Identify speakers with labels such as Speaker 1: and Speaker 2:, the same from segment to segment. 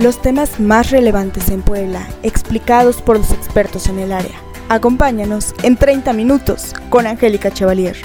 Speaker 1: Los temas más relevantes en Puebla, explicados por los expertos en el área. Acompáñanos en 30 minutos con Angélica Chevalier.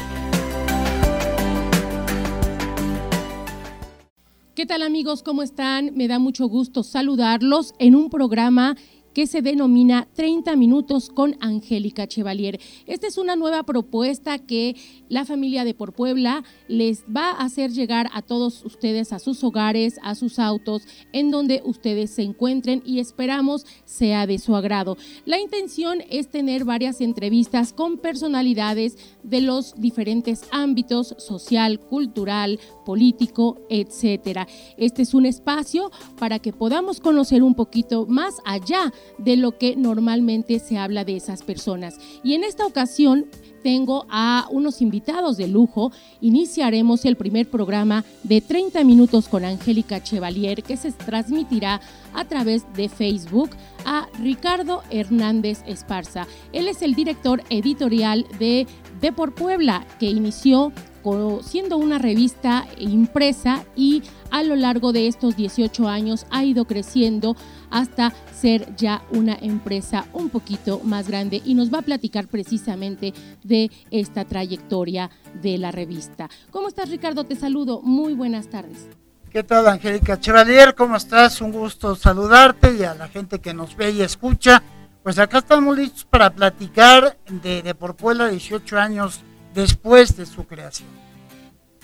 Speaker 2: ¿Qué tal amigos? ¿Cómo están? Me da mucho gusto saludarlos en un programa que se denomina 30 minutos con Angélica Chevalier. Esta es una nueva propuesta que la familia de Por Puebla les va a hacer llegar a todos ustedes a sus hogares, a sus autos, en donde ustedes se encuentren y esperamos sea de su agrado. La intención es tener varias entrevistas con personalidades de los diferentes ámbitos social, cultural, político, etcétera. Este es un espacio para que podamos conocer un poquito más allá de lo que normalmente se habla de esas personas. Y en esta ocasión tengo a unos invitados de lujo. Iniciaremos el primer programa de 30 minutos con Angélica Chevalier que se transmitirá a través de Facebook a Ricardo Hernández Esparza. Él es el director editorial de De por Puebla que inició siendo una revista impresa y a lo largo de estos 18 años ha ido creciendo hasta ser ya una empresa un poquito más grande y nos va a platicar precisamente de esta trayectoria de la revista. ¿Cómo estás Ricardo? Te saludo. Muy buenas tardes.
Speaker 3: ¿Qué tal Angélica Chevalier? ¿Cómo estás? Un gusto saludarte y a la gente que nos ve y escucha. Pues acá estamos listos para platicar de, de Por Puebla 18 años después de su creación.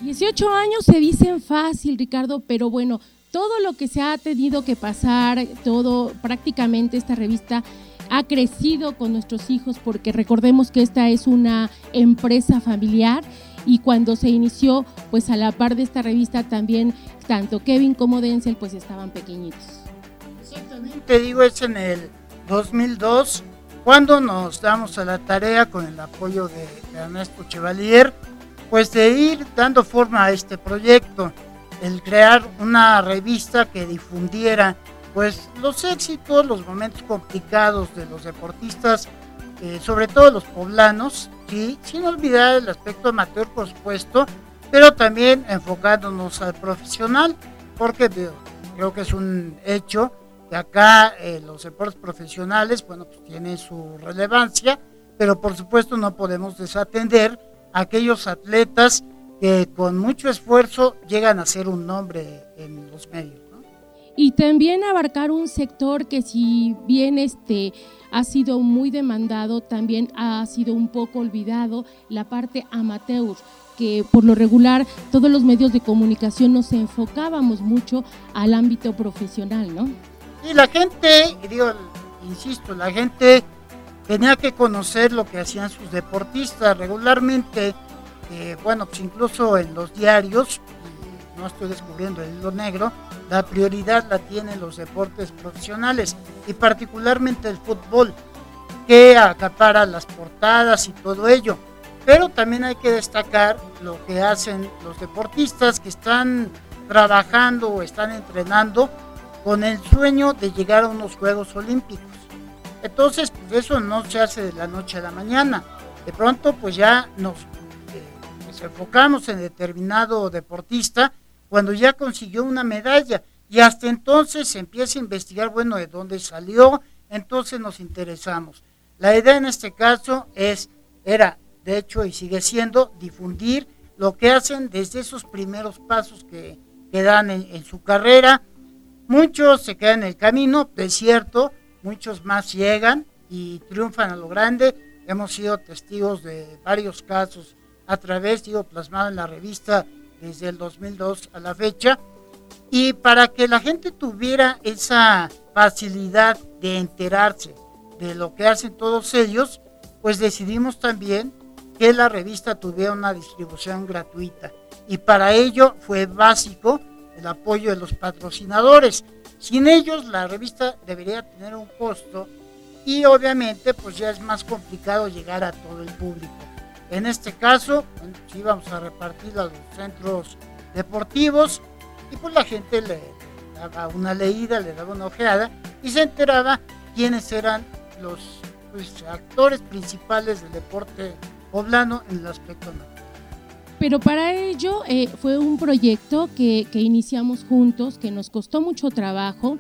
Speaker 2: 18 años se dicen fácil, Ricardo, pero bueno, todo lo que se ha tenido que pasar, todo prácticamente esta revista ha crecido con nuestros hijos porque recordemos que esta es una empresa familiar y cuando se inició, pues a la par de esta revista también tanto Kevin como Denzel pues estaban pequeñitos.
Speaker 3: Exactamente, digo, es en el 2002 cuando nos damos a la tarea con el apoyo de, Ernesto Chevalier, pues de ir dando forma a este proyecto, el crear una revista que difundiera pues los éxitos, los momentos complicados de los deportistas, eh, sobre todo los poblanos, ¿sí? sin olvidar el aspecto amateur por supuesto, pero también enfocándonos al profesional, porque creo que es un hecho acá eh, los deportes profesionales, bueno, pues tienen su relevancia, pero por supuesto no podemos desatender a aquellos atletas que con mucho esfuerzo llegan a ser un nombre en los medios.
Speaker 2: Y también abarcar un sector que si bien este ha sido muy demandado, también ha sido un poco olvidado, la parte amateur que por lo regular todos los medios de comunicación nos enfocábamos mucho al ámbito profesional, ¿no?
Speaker 3: Y la gente, digo, insisto, la gente tenía que conocer lo que hacían sus deportistas regularmente. Bueno, pues incluso en los diarios, no estoy descubriendo el hilo negro, la prioridad la tienen los deportes profesionales y particularmente el fútbol, que acapara las portadas y todo ello. Pero también hay que destacar lo que hacen los deportistas que están trabajando o están entrenando con el sueño de llegar a unos Juegos Olímpicos. Entonces, pues eso no se hace de la noche a la mañana. De pronto, pues ya nos, enfocamos en determinado deportista cuando ya consiguió una medalla. Y hasta entonces se empieza a investigar, bueno, de dónde salió, entonces nos interesamos. La idea en este caso es, era, de hecho, y sigue siendo, difundir lo que hacen desde esos primeros pasos que, que dan en su carrera, Muchos se quedan en el camino, es cierto, muchos más llegan y triunfan a lo grande. Hemos sido testigos de varios casos a través, digo, plasmado en la revista desde el 2002 a la fecha. Y para que la gente tuviera esa facilidad de enterarse de lo que hacen todos ellos, pues decidimos también que la revista tuviera una distribución gratuita. Y para ello fue básico el apoyo de los patrocinadores. Sin ellos la revista debería tener un costo y obviamente pues ya es más complicado llegar a todo el público. En este caso, si vamos a repartir a los centros deportivos y pues la gente le daba una leída, le daba una ojeada y se enteraba quiénes eran los pues, actores principales del deporte poblano en el aspecto natural.
Speaker 2: Pero para ello eh, fue un proyecto que, iniciamos juntos, que nos costó mucho trabajo.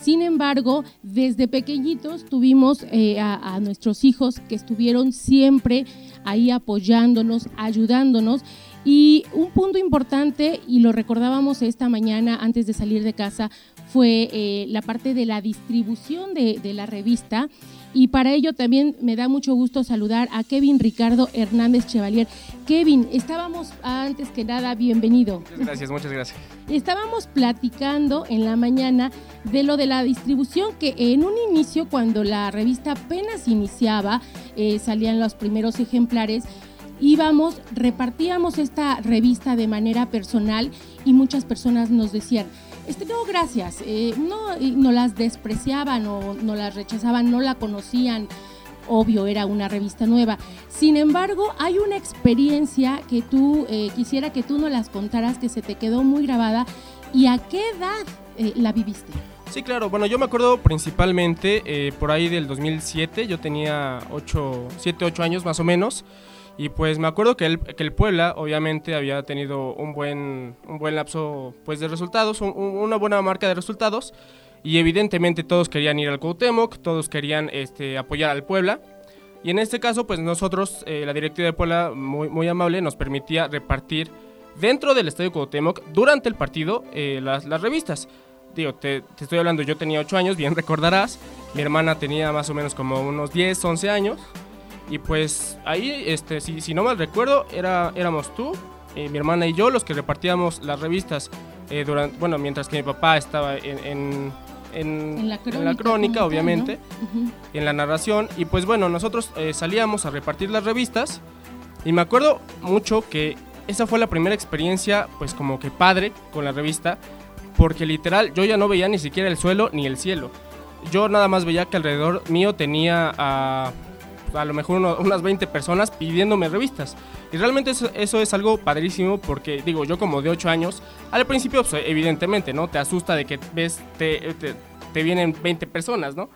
Speaker 2: Sin embargo, desde pequeñitos tuvimos eh, a, nuestros hijos que estuvieron siempre ahí apoyándonos, ayudándonos. Y un punto importante, y lo recordábamos esta mañana antes de salir de casa, fue eh, la parte de la distribución de, de la revista. Y para ello también me da mucho gusto saludar a Kevin Ricardo Hernández Chevalier. Kevin, estábamos antes que nada, bienvenido.
Speaker 4: Muchas gracias, muchas gracias.
Speaker 2: Estábamos platicando en la mañana de lo de la distribución, que en un inicio, cuando la revista apenas iniciaba, eh, salían los primeros ejemplares, íbamos, repartíamos esta revista de manera personal y muchas personas nos decían, este, no, gracias. Eh, no, no las despreciaban o no las rechazaban, no la conocían. Obvio, era una revista nueva. Sin embargo, hay una experiencia que tú eh, quisiera que tú no las contaras, que se te quedó muy grabada. ¿Y a qué edad eh, la viviste?
Speaker 4: Sí, claro. Bueno, yo me acuerdo principalmente por ahí del 2007. Yo tenía 8, 7, 8 años más o menos. Y pues me acuerdo que el, que el Puebla obviamente había tenido un buen, un buen lapso pues, de resultados, una buena marca de resultados. Y evidentemente todos querían ir al Cuauhtémoc, todos querían este, apoyar al Puebla. Y en este caso, pues nosotros, eh, la directiva de Puebla, muy, muy amable, nos permitía repartir dentro del Estadio Cuauhtémoc, durante el partido, eh, las, las revistas. Digo, te, te, estoy hablando, yo tenía 8 años, bien recordarás. Mi hermana tenía más o menos como unos 10, 11 años. Y pues ahí, este, si, si no mal recuerdo, era, éramos tú, eh, mi hermana y yo los que repartíamos las revistas eh, durante, bueno, mientras que mi papá estaba en, en, la crónica, obviamente, en la narración. Y pues bueno, nosotros eh, salíamos a repartir las revistas y me acuerdo mucho que esa fue la primera experiencia, pues como que padre con la revista, porque literal yo ya no veía ni siquiera el suelo ni el cielo. Yo nada más veía que alrededor mío tenía a a lo mejor unas 20 personas pidiéndome revistas. Y realmente eso, es algo padrísimo porque, digo, yo como de 8 años, al principio, pues, evidentemente, ¿no? Te asusta de que ves, te, te, vienen 20 personas, ¿no?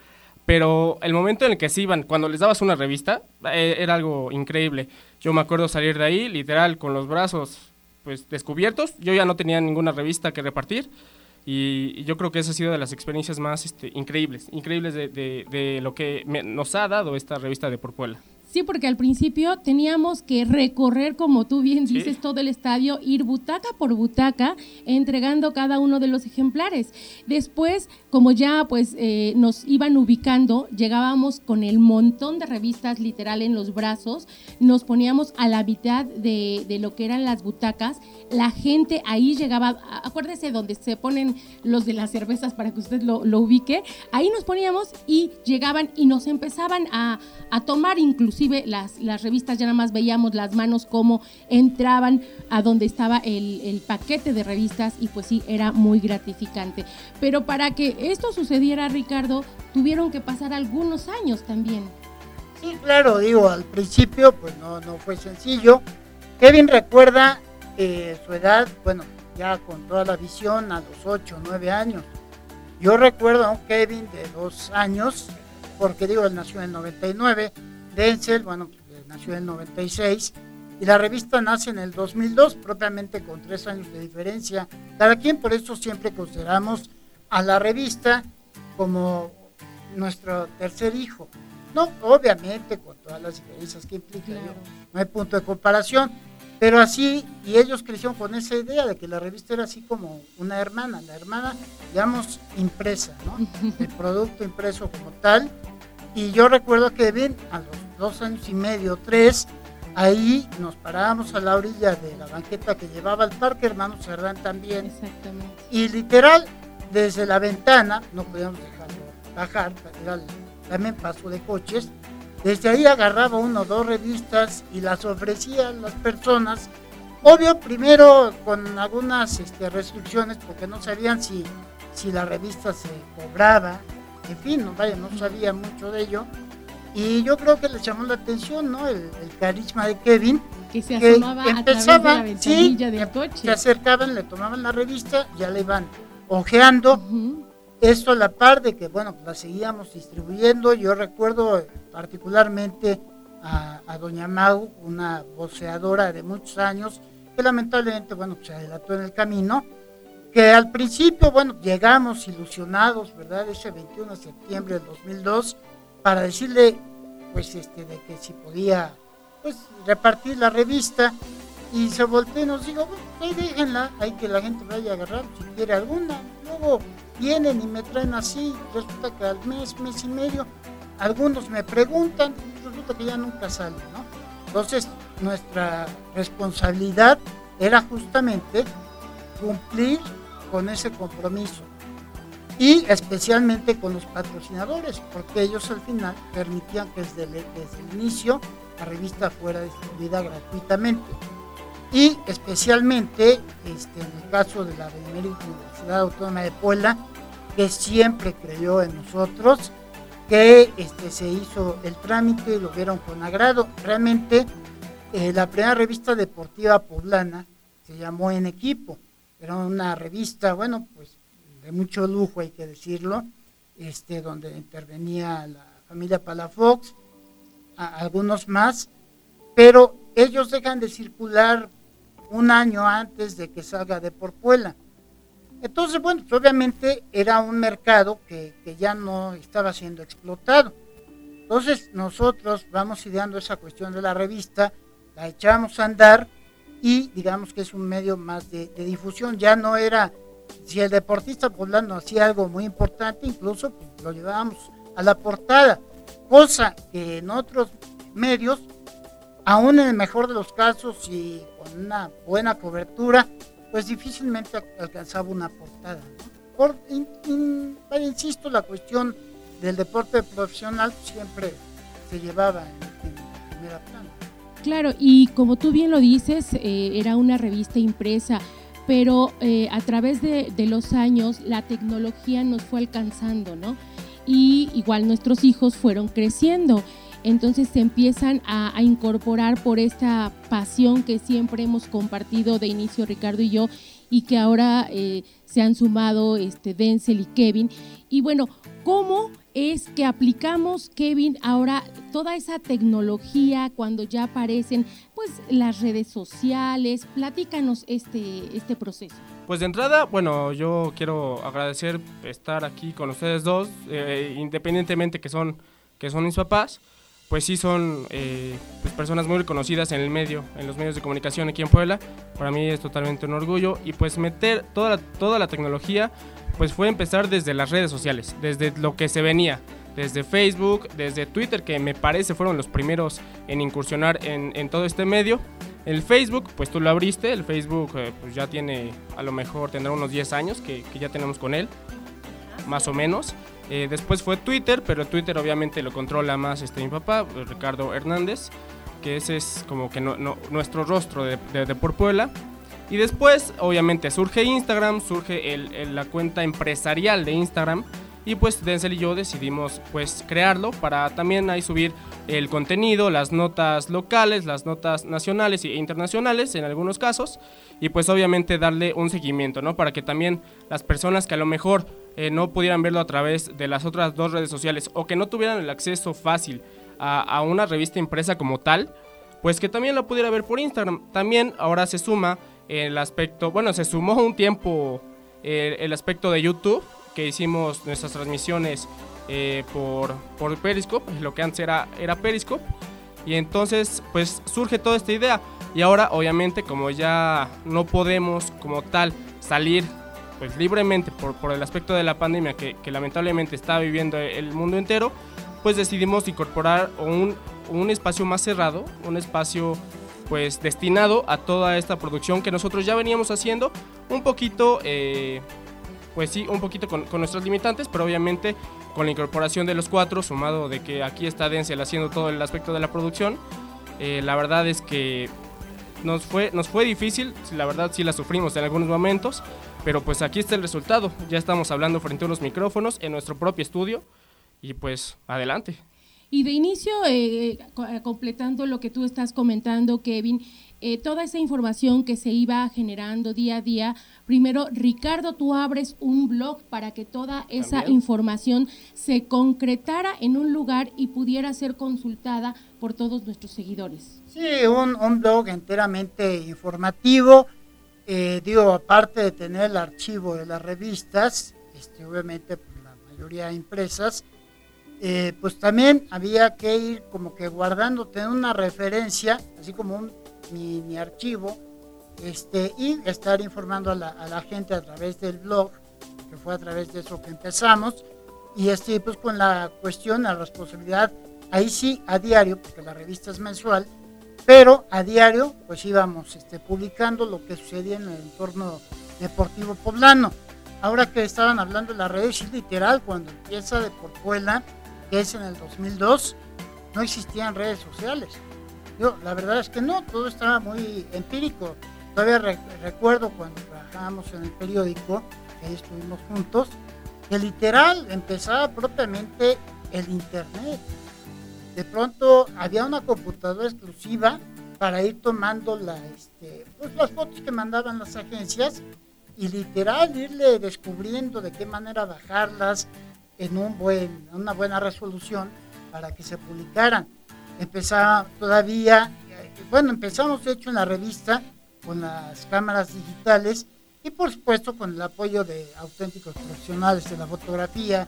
Speaker 4: Pero el momento en el que se iban, cuando les dabas una revista, eh, era algo increíble. Yo me acuerdo salir de ahí, literal, con los brazos pues descubiertos. Yo ya no tenía ninguna revista que repartir. Y, yo creo que esa ha sido de las experiencias más este, increíbles, increíbles de, de, lo que nos ha dado esta revista de Porpuela.
Speaker 2: Sí, porque al principio teníamos que recorrer, como tú bien dices, todo el estadio, ir butaca por butaca, entregando cada uno de los ejemplares. Después, como ya pues eh, nos iban ubicando, llegábamos con el montón de revistas literal en los brazos, nos poníamos a la mitad de, de lo que eran las butacas, la gente ahí llegaba, acuérdese donde se ponen los de las cervezas para que usted lo, lo ubique, ahí nos poníamos y llegaban y nos empezaban a, a tomar inclusive las, las revistas ya nada más veíamos las manos cómo entraban a donde estaba el, el paquete de revistas y pues sí, era muy gratificante. Pero para que esto sucediera, Ricardo, tuvieron que pasar algunos años también.
Speaker 3: Sí, claro, digo, al principio pues no, no fue sencillo. Kevin recuerda eh, su edad, bueno, ya con toda la visión a los 8 o 9 años. Yo recuerdo a un Kevin de dos años, porque digo, él nació en el 99, Denzel, bueno, nació en el 96 y la revista nace en el 2002, propiamente con tres años de diferencia. Cada quien, por eso siempre consideramos a la revista como nuestro tercer hijo. No, obviamente, con todas las diferencias que implica, no hay punto de comparación, pero así, y ellos crecieron con esa idea de que la revista era así como una hermana, la hermana, digamos, impresa, ¿no? El producto impreso como tal, y yo recuerdo que bien, a los dos años y medio, tres, ahí nos parábamos a la orilla de la banqueta que llevaba al parque, hermano Cerdán también. Exactamente. Y literal, desde la ventana, no podíamos dejarlo bajar, era también paso de coches, desde ahí agarraba uno o dos revistas y las ofrecía a las personas. Obvio, primero con algunas este, restricciones porque no sabían si, si la revista se cobraba, en fin, no, vaya, no sabía mucho de ello. Y yo creo que le llamó la atención, ¿no? El, carisma de Kevin.
Speaker 2: Que se asomaba a través de la del coche.
Speaker 3: Se acercaban, le tomaban la revista, ya le iban ojeando. Esto a la par de que, bueno, la seguíamos distribuyendo. Yo recuerdo particularmente a, a doña Mau, una voceadora de muchos años, que lamentablemente, bueno, se adelantó en el camino que al principio, bueno, llegamos ilusionados, ¿verdad? Ese 21 de septiembre del 2002 para decirle, pues, este, de que si podía, pues, repartir la revista y se volteó y nos dijo, bueno, ahí déjenla, hay que la gente vaya a agarrar si quiere alguna. Luego vienen y me traen así, resulta que al mes, mes y medio, algunos me preguntan, resulta que ya nunca sale, ¿no? Entonces, nuestra responsabilidad era justamente cumplir con ese compromiso y especialmente con los patrocinadores, porque ellos al final permitían que desde el, inicio la revista fuera distribuida gratuitamente. Y especialmente este, en el caso de la Universidad Autónoma de Puebla, que siempre creyó en nosotros, que este, se hizo el trámite y lo vieron con agrado. Realmente eh, la primera revista deportiva poblana se llamó En Equipo era una revista, bueno, pues de mucho lujo, hay que decirlo, este, donde intervenía la familia Palafox, algunos más, pero ellos dejan de circular un año antes de que salga de Porpuela. Entonces, bueno, pues, obviamente era un mercado que, que, ya no estaba siendo explotado. Entonces, nosotros vamos ideando esa cuestión de la revista, la echamos a andar y digamos que es un medio más de, difusión. Ya no era, si el deportista poblano hacía algo muy importante, incluso pues, lo llevábamos a la portada, cosa que en otros medios, aún en el mejor de los casos y con una buena cobertura, pues difícilmente alcanzaba una portada. Por, insisto, la cuestión del deporte profesional siempre se llevaba en, en primera plana.
Speaker 2: Claro, y como tú bien lo dices, eh, era una revista impresa, pero eh, a través de, los años la tecnología nos fue alcanzando, ¿no? Y igual nuestros hijos fueron creciendo. Entonces se empiezan a, incorporar por esta pasión que siempre hemos compartido de inicio Ricardo y yo y que ahora eh, se han sumado este, Denzel y Kevin. Y bueno, ¿cómo es que aplicamos, Kevin, ahora toda esa tecnología cuando ya aparecen pues las redes sociales. Platícanos este, este proceso.
Speaker 4: Pues de entrada, bueno, yo quiero agradecer estar aquí con ustedes dos, eh, independientemente que son, que son mis papás, pues sí son eh, pues personas muy reconocidas en el medio, en los medios de comunicación aquí en Puebla. Para mí es totalmente un orgullo y pues meter toda toda la tecnología pues fue empezar desde las redes sociales, desde lo que se venía, desde Facebook, desde Twitter, que me parece fueron los primeros en incursionar en, todo este medio. El Facebook, pues tú lo abriste, el Facebook eh, pues ya tiene, a lo mejor tendrá unos 10 años que, ya tenemos con él, más o menos. Eh, después fue Twitter, pero Twitter obviamente lo controla más este, mi papá, Ricardo Hernández, que ese es como que nuestro rostro de, de Por Puebla. Y después, obviamente, surge Instagram, surge la cuenta empresarial de Instagram. Y pues Denzel y yo decidimos pues crearlo para también ahí subir el contenido, las notas locales, las notas nacionales e internacionales en algunos casos. Y pues obviamente darle un seguimiento, ¿no? Para que también las personas que a lo mejor eh, no pudieran verlo a través de las otras dos redes sociales o que no tuvieran el acceso fácil a, una revista impresa como tal, pues que también lo pudiera ver por Instagram. También ahora se suma el aspecto, bueno, se sumó un tiempo eh, el aspecto de YouTube, que hicimos nuestras transmisiones eh, por, por Periscope, lo que antes era, era Periscope. Y entonces, pues surge toda esta idea. Y ahora, obviamente, como ya no podemos como tal salir pues libremente por, por el aspecto de la pandemia que, lamentablemente está viviendo el mundo entero, pues decidimos incorporar un, un espacio más cerrado, un espacio pues destinado a toda esta producción que nosotros ya veníamos haciendo, un poquito, eh, pues sí, un poquito con, con, nuestros limitantes, pero obviamente con la incorporación de los cuatro, sumado de que aquí está Denzel haciendo todo el aspecto de la producción, eh, la verdad es que nos fue, nos fue difícil, la verdad sí la sufrimos en algunos momentos, pero pues aquí está el resultado, ya estamos hablando frente a unos micrófonos en nuestro propio estudio y pues adelante.
Speaker 2: Y de inicio, eh, eh, completando lo que tú estás comentando, Kevin, eh, toda esa información que se iba generando día a día, primero, Ricardo, tú abres un blog para que toda esa información se concretara en un lugar y pudiera ser consultada por todos nuestros seguidores.
Speaker 3: Sí, un, blog enteramente informativo eh, digo, aparte de tener el archivo de las revistas, este, obviamente por la mayoría impresas, eh, pues también había que ir como que guardando, tener una referencia, así como un mi, archivo, este, y estar informando a la, gente a través del blog, que fue a través de eso que empezamos, y este, pues con la cuestión, la responsabilidad, ahí sí a diario, porque la revista es mensual, pero a diario pues íbamos este, publicando lo que sucedía en el entorno deportivo poblano. Ahora que estaban hablando de las redes, literal, cuando empieza de Porpuela, que es en el 2002, no existían redes sociales. Yo, la verdad es que no, todo estaba muy empírico. Todavía recuerdo cuando trabajábamos en el periódico, que ahí estuvimos juntos, que literal empezaba propiamente el Internet de pronto había una computadora exclusiva para ir tomando la, este, pues, las fotos que mandaban las agencias y literal irle descubriendo de qué manera bajarlas en un buen, una buena resolución para que se publicaran. Empezaba todavía, bueno, empezamos de hecho en la revista con las cámaras digitales y por supuesto con el apoyo de auténticos profesionales de la fotografía,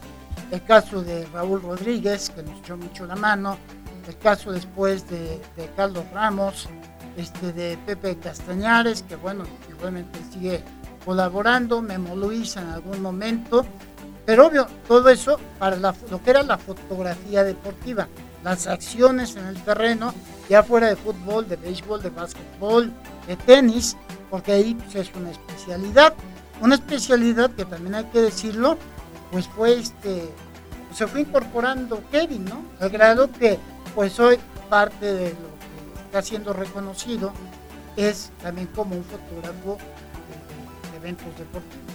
Speaker 3: el caso de Raúl Rodríguez, que nos echó mucho la mano, el caso después de, Carlos Ramos, este, de Pepe Castañares, que bueno, igualmente sigue colaborando, Memo Luis en algún momento, pero obvio, todo eso para lo que era la fotografía deportiva, las acciones en el terreno, ya fuera de fútbol, de béisbol, de básquetbol, de tenis, porque ahí pues, es una especialidad, una especialidad que también hay que decirlo, pues fue este, se fue incorporando Kevin, ¿no? Al grado que pues hoy parte de lo que está siendo reconocido es también como un fotógrafo de, eventos deportivos.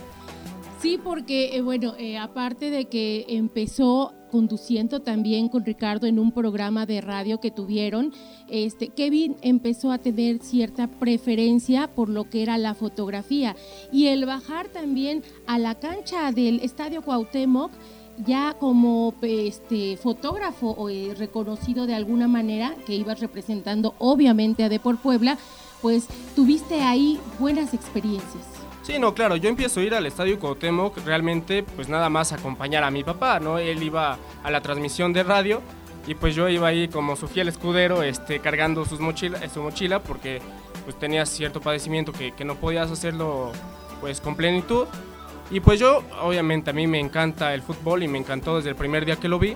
Speaker 2: Sí, porque eh, bueno, eh, aparte de que empezó conduciendo también con Ricardo en un programa de radio que tuvieron, este, Kevin empezó a tener cierta preferencia por lo que era la fotografía y el bajar también a la cancha del Estadio Cuauhtémoc ya como este fotógrafo o, eh, reconocido de alguna manera que ibas representando obviamente a Depor Puebla, pues tuviste ahí buenas experiencias.
Speaker 4: Sí, no, claro, yo empiezo a ir al Estadio Cuauhtémoc realmente pues nada más acompañar a mi papá, ¿no? Él iba a la transmisión de radio y pues yo iba ahí como su fiel escudero este, cargando sus mochila, su mochila porque pues tenía cierto padecimiento que, que no podías hacerlo pues con plenitud. Y pues yo, obviamente a mí me encanta el fútbol y me encantó desde el primer día que lo vi,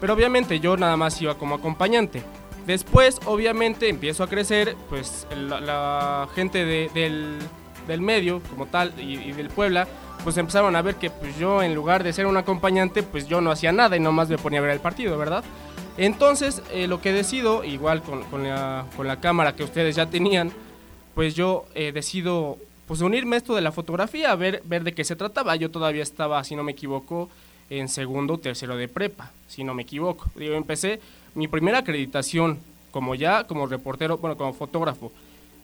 Speaker 4: pero obviamente yo nada más iba como acompañante. Después, obviamente, empiezo a crecer, pues la, gente del, del, medio como tal y, del Puebla, pues empezaron a ver que pues yo en lugar de ser un acompañante, pues yo no hacía nada y nomás me ponía a ver el partido, ¿verdad? Entonces, eh, lo que decido, igual con, con, la, con, la, cámara que ustedes ya tenían, pues yo eh, decido pues unirme a esto de la fotografía, ver, ver de qué se trataba. Yo todavía estaba, si no me equivoco, en segundo o tercero de prepa, si no me equivoco. Yo empecé mi primera acreditación como ya, como reportero, bueno, como fotógrafo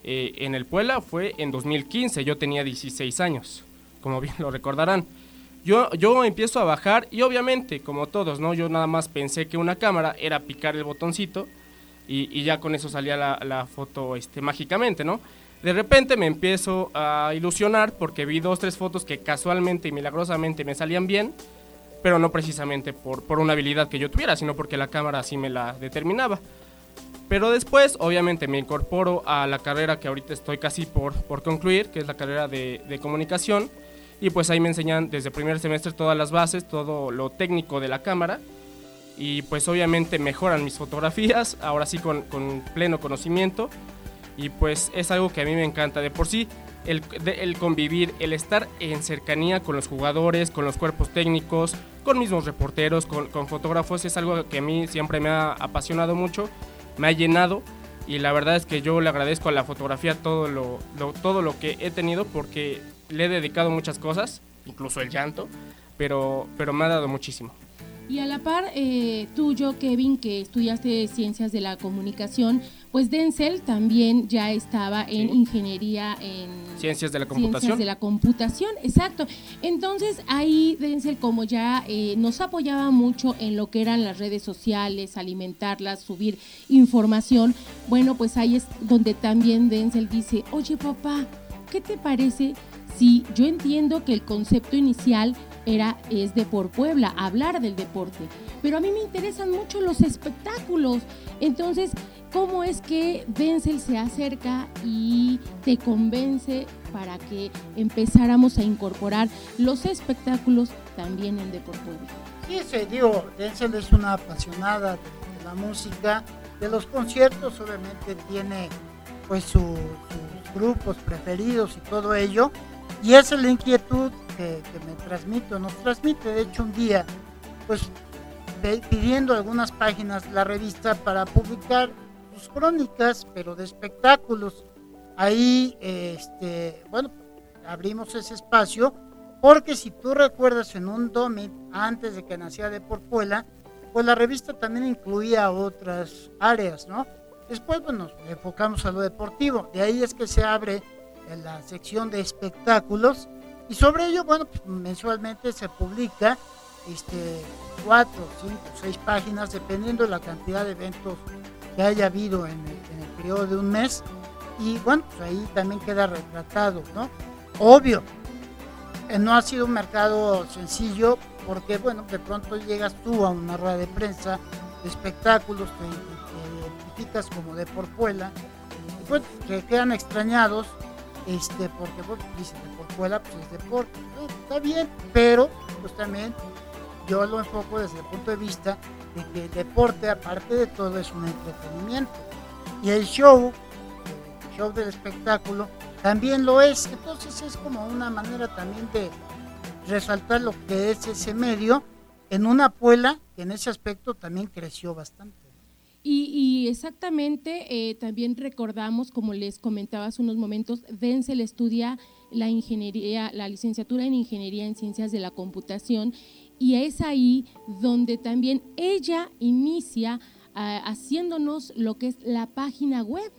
Speaker 4: eh, en el Puebla fue en 2015, yo tenía 16 años, como bien lo recordarán. Yo, yo empiezo a bajar y obviamente, como todos, ¿no? Yo nada más pensé que una cámara era picar el botoncito y, ya con eso salía la, foto este, mágicamente, ¿no? De repente me empiezo a ilusionar porque vi dos, tres fotos que casualmente y milagrosamente me salían bien, pero no precisamente por, por una habilidad que yo tuviera, sino porque la cámara así me la determinaba. Pero después, obviamente, me incorporo a la carrera que ahorita estoy casi por, por concluir, que es la carrera de, de comunicación. Y pues ahí me enseñan desde primer semestre todas las bases, todo lo técnico de la cámara. Y pues obviamente mejoran mis fotografías, ahora sí con, con pleno conocimiento. Y pues es algo que a mí me encanta. De por sí. El, el, convivir, el estar en cercanía con los jugadores, con los cuerpos técnicos, con mismos reporteros, con, con fotógrafos, es algo que a mí siempre me ha apasionado mucho, me ha llenado y la verdad es que yo le agradezco a la fotografía todo lo, todo lo que he tenido porque le he dedicado muchas cosas, incluso el llanto, pero, pero me ha dado muchísimo.
Speaker 2: Y a la par, eh, tuyo, Kevin, que estudiaste ciencias de la comunicación, pues Denzel también ya estaba en ingeniería en
Speaker 4: ciencias de la computación.
Speaker 2: Ciencias de la computación, exacto. Entonces ahí Denzel como ya eh, nos apoyaba mucho en lo que eran las redes sociales, alimentarlas, subir información, bueno, pues ahí es donde también Denzel dice, oye papá, ¿qué te parece si yo entiendo que el concepto inicial era es de por Puebla, hablar del deporte, pero a mí me interesan mucho los espectáculos. Entonces, ¿cómo es que Denzel se acerca y te convence para que empezáramos a incorporar los espectáculos también en Depor Puebla?
Speaker 3: Sí, se digo, Denzel es una apasionada de, la música, de los conciertos, obviamente tiene pues sus grupos preferidos y todo ello, y esa es la inquietud que, me transmito, nos transmite, de hecho un día, pues pidiendo algunas páginas la revista para publicar crónicas, pero de espectáculos. Ahí, este, bueno, abrimos ese espacio, porque si tú recuerdas en un Domit, antes de que naciera de Porpuela, pues la revista también incluía otras áreas, ¿no? Después, bueno, nos enfocamos a lo deportivo, de ahí es que se abre en la sección de espectáculos y sobre ello, bueno, pues, mensualmente se publica este, cuatro, cinco, seis páginas, dependiendo de la cantidad de eventos que haya habido en el, periodo de un mes. Y bueno, pues ahí también queda retratado, ¿no? Obvio, eh, no ha sido un mercado sencillo porque, bueno, de pronto llegas tú a una rueda de prensa de espectáculos, te, identificas como de y pues que quedan extrañados este, porque bueno, dicen de pues es deporte, está bien, pero pues también yo lo enfoco desde el punto de vista de que el deporte, aparte de todo, es un entretenimiento. Y el show, el show del espectáculo, también lo es. Entonces es como una manera también de resaltar lo que es ese medio en una puela que en ese aspecto también creció bastante.
Speaker 2: Y, exactamente, eh, también recordamos, como les comentaba hace unos momentos, Denzel estudia la ingeniería, la licenciatura en Ingeniería en Ciencias de la Computación y es ahí donde también ella inicia ah, haciéndonos lo que es la página web.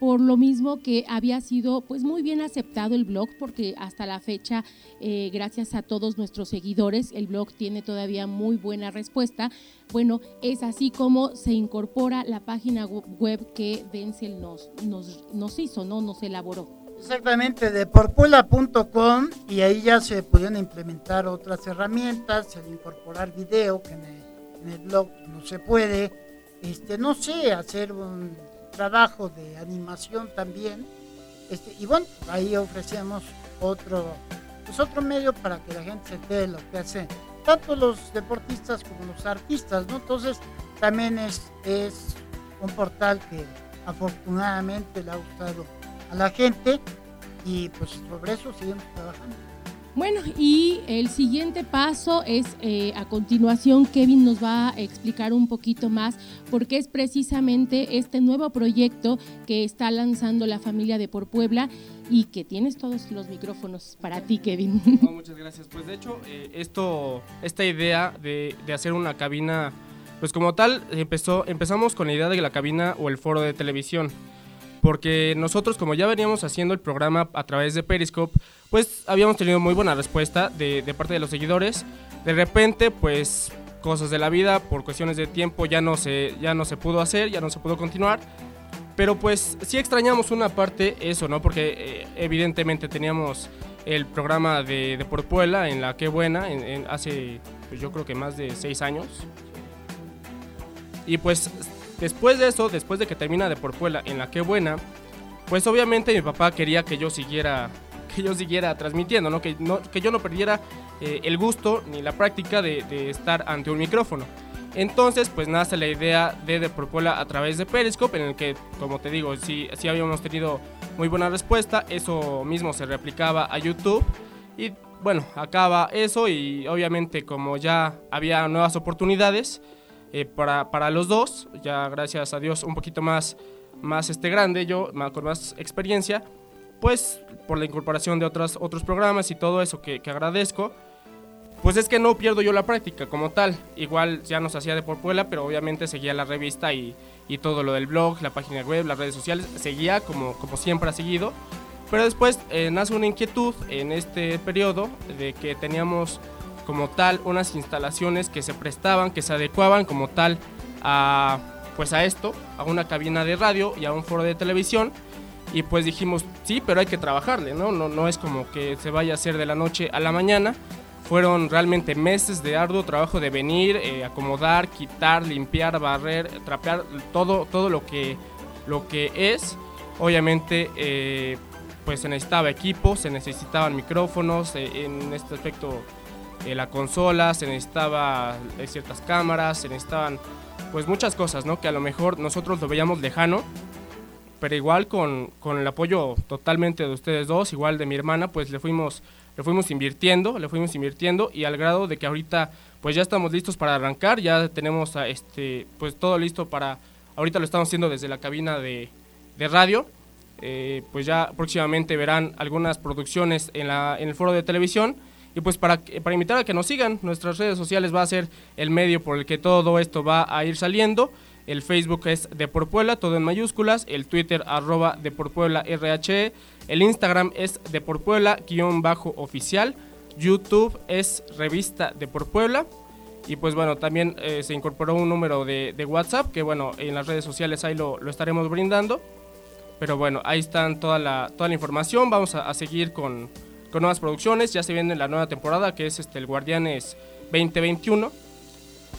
Speaker 2: Por lo mismo que había sido pues muy bien aceptado el blog porque hasta la fecha eh, gracias a todos nuestros seguidores el blog tiene todavía muy buena respuesta. Bueno es así como se incorpora la página web que Denzel nos, nos, nos hizo no nos elaboró
Speaker 3: Exactamente, de porpula.com y ahí ya se pudieron implementar otras herramientas, el incorporar video, que en el, blog no se puede, este, no sé, hacer un trabajo de animación también, este, y bueno, ahí ofrecemos otro, pues otro medio para que la gente se entere lo que hace, tanto los deportistas como los artistas, ¿no? Entonces, también es, es un portal que afortunadamente le ha gustado a la gente y pues sobre eso seguimos trabajando.
Speaker 2: Bueno, y el siguiente paso es, eh, a continuación, Kevin nos va a explicar un poquito más porque es precisamente este nuevo proyecto que está lanzando la familia de Por Puebla y que tienes todos los micrófonos para ti, Kevin.
Speaker 4: muchas gracias. Pues de hecho, eh, esto, esta idea de, de, hacer una cabina, pues como tal, empezó, empezamos con la idea de la cabina o el foro de televisión porque nosotros como ya veníamos haciendo el programa a través de Periscope, pues habíamos tenido muy buena respuesta de, parte de los seguidores. De repente, pues cosas de la vida, por cuestiones de tiempo ya no se, ya no se pudo hacer, ya no se pudo continuar. Pero pues sí extrañamos una parte eso, ¿no? Porque eh, evidentemente teníamos el programa de, de Puebla en la Qué Buena, en, hace pues yo creo que más de seis años. Y pues Después de eso, después de que termina de Porpuela en la que buena, pues obviamente mi papá quería que yo siguiera que yo siguiera transmitiendo, ¿no? Que, no, que yo no perdiera eh, el gusto ni la práctica de, estar ante un micrófono. Entonces, pues nace la idea de De Porpuela a través de Periscope, en el que, como te digo, sí, sí habíamos tenido muy buena respuesta. Eso mismo se replicaba a YouTube. Y bueno, acaba eso y obviamente como ya había nuevas oportunidades, eh, para, para, los dos, ya gracias a Dios un poquito más, más este grande, yo con más experiencia, pues por la incorporación de otros, otros programas y todo eso que, que, agradezco, pues es que no pierdo yo la práctica como tal. Igual ya nos hacía de porpuela, pero obviamente seguía la revista y, y, todo lo del blog, la página web, las redes sociales, seguía como, como siempre ha seguido. Pero después eh, nace una inquietud en este periodo de que teníamos como tal unas instalaciones que se prestaban, que se adecuaban como tal a pues a esto, a una cabina de radio y a un foro de televisión. y pues dijimos, sí, pero hay que trabajarle, ¿no? No, no es como que se vaya a hacer de la noche a la mañana. Fueron realmente meses de arduo trabajo de venir, eh, acomodar, quitar, limpiar, barrer, trapear, todo, todo lo, que, lo que es. Obviamente, eh, pues se necesitaba equipo, se necesitaban micrófonos, eh, en este aspecto la consola, se necesitaba ciertas cámaras, se necesitaban pues muchas cosas, ¿no? Que a lo mejor nosotros lo veíamos lejano, pero igual con, con, el apoyo totalmente de ustedes dos, igual de mi hermana, pues le fuimos, le fuimos invirtiendo, le fuimos invirtiendo y al grado de que ahorita pues ya estamos listos para arrancar, ya tenemos a este, pues todo listo para, ahorita lo estamos haciendo desde la cabina de, de radio, eh, pues ya próximamente verán algunas producciones en, la, en el foro de televisión y pues para, para invitar a que nos sigan, nuestras redes sociales va a ser el medio por el que todo esto va a ir saliendo. El Facebook es de por Puebla, todo en mayúsculas. El Twitter arroba de por Puebla RHE. El Instagram es de por Puebla guion bajo oficial. YouTube es revista de por Puebla. Y pues bueno, también eh, se incorporó un número de, WhatsApp que bueno, en las redes sociales ahí lo, estaremos brindando. Pero bueno, ahí están toda la, toda la información. Vamos a, seguir con, con, nuevas producciones. Ya se viene la nueva temporada que es este, el Guardianes 2021.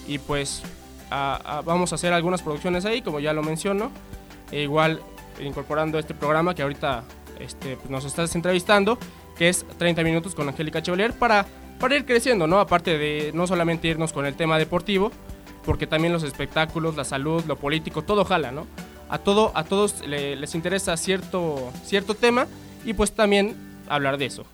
Speaker 4: Y pues vamos a hacer algunas producciones ahí, como ya lo menciono. E igual incorporando este programa que ahorita este, pues, nos estás entrevistando, que es 30 minutos con Angélica Chevalier, para, para ir creciendo, ¿no? Aparte de no solamente irnos con el tema deportivo, porque también los espectáculos, la salud, lo político, todo jala, ¿no? A, todo, a todos les interesa cierto, cierto tema y pues también hablar de eso.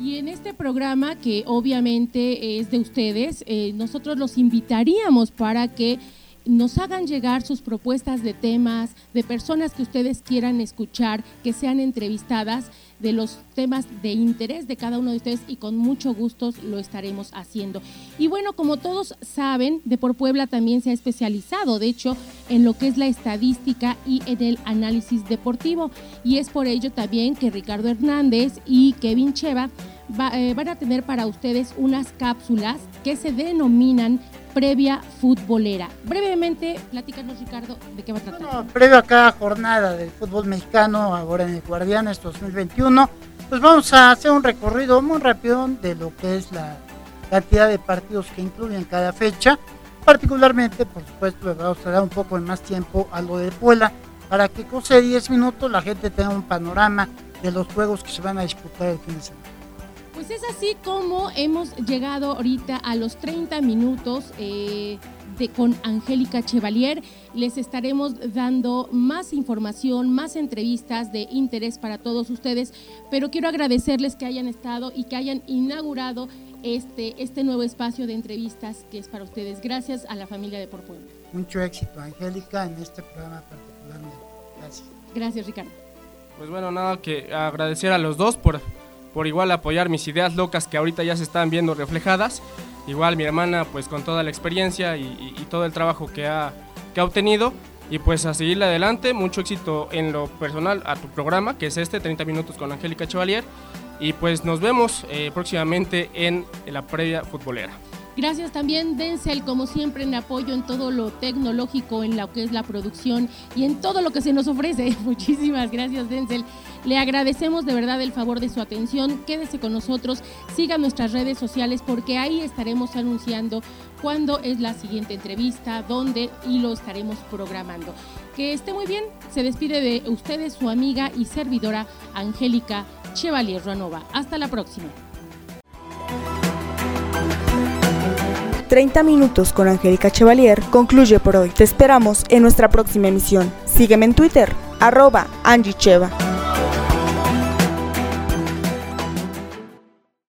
Speaker 2: Y en este programa, que obviamente es de ustedes, eh, nosotros los invitaríamos para que nos hagan llegar sus propuestas de temas, de personas que ustedes quieran escuchar, que sean entrevistadas de los temas de interés de cada uno de ustedes y con mucho gusto lo estaremos haciendo. Y bueno, como todos saben, de por Puebla también se ha especializado, de hecho, en lo que es la estadística y en el análisis deportivo. Y es por ello también que Ricardo Hernández y Kevin Cheva eh, van a tener para ustedes unas cápsulas que se denominan previa futbolera. Brevemente, platícanos Ricardo, ¿de qué va a tratar? Bueno,
Speaker 3: previo a cada jornada del fútbol mexicano, ahora en el Guardianes 2021, pues vamos a hacer un recorrido muy rápido de lo que es la cantidad de partidos que incluyen cada fecha. Particularmente, por supuesto, vamos a dar un poco de más tiempo a lo de Puebla para que cosa de 10 minutos la gente tenga un panorama de los juegos que se van a disputar el fin de semana.
Speaker 2: Pues es así como hemos llegado ahorita a los 30 minutos eh, de, con Angélica Chevalier. Les estaremos dando más información, más entrevistas de interés para todos ustedes, pero quiero agradecerles que hayan estado y que hayan inaugurado este, este nuevo espacio de entrevistas que es para ustedes. Gracias a la familia de Por Puebla.
Speaker 3: Mucho éxito, Angélica, en este programa particularmente. Gracias.
Speaker 2: Gracias, Ricardo.
Speaker 4: Pues bueno, nada que agradecer a los dos por por igual apoyar mis ideas locas que ahorita ya se están viendo reflejadas. Igual mi hermana pues con toda la experiencia y, todo el trabajo que ha, que ha obtenido y pues a seguirle adelante, mucho éxito en lo personal a tu programa que es este 30 minutos con Angélica Chevalier y pues nos vemos eh, próximamente en la previa futbolera.
Speaker 2: Gracias también Denzel, como siempre, en apoyo en todo lo tecnológico, en lo que es la producción y en todo lo que se nos ofrece. Muchísimas gracias Denzel. Le agradecemos de verdad el favor de su atención. Quédese con nosotros, siga nuestras redes sociales porque ahí estaremos anunciando cuándo es la siguiente entrevista, dónde y lo estaremos programando. Que esté muy bien. Se despide de ustedes su amiga y servidora Angélica Chevalier Ranova. Hasta la próxima.
Speaker 1: 30 minutos con Angélica Chevalier concluye por hoy. Te esperamos en nuestra próxima emisión. Sígueme en Twitter, arroba Angie Cheva.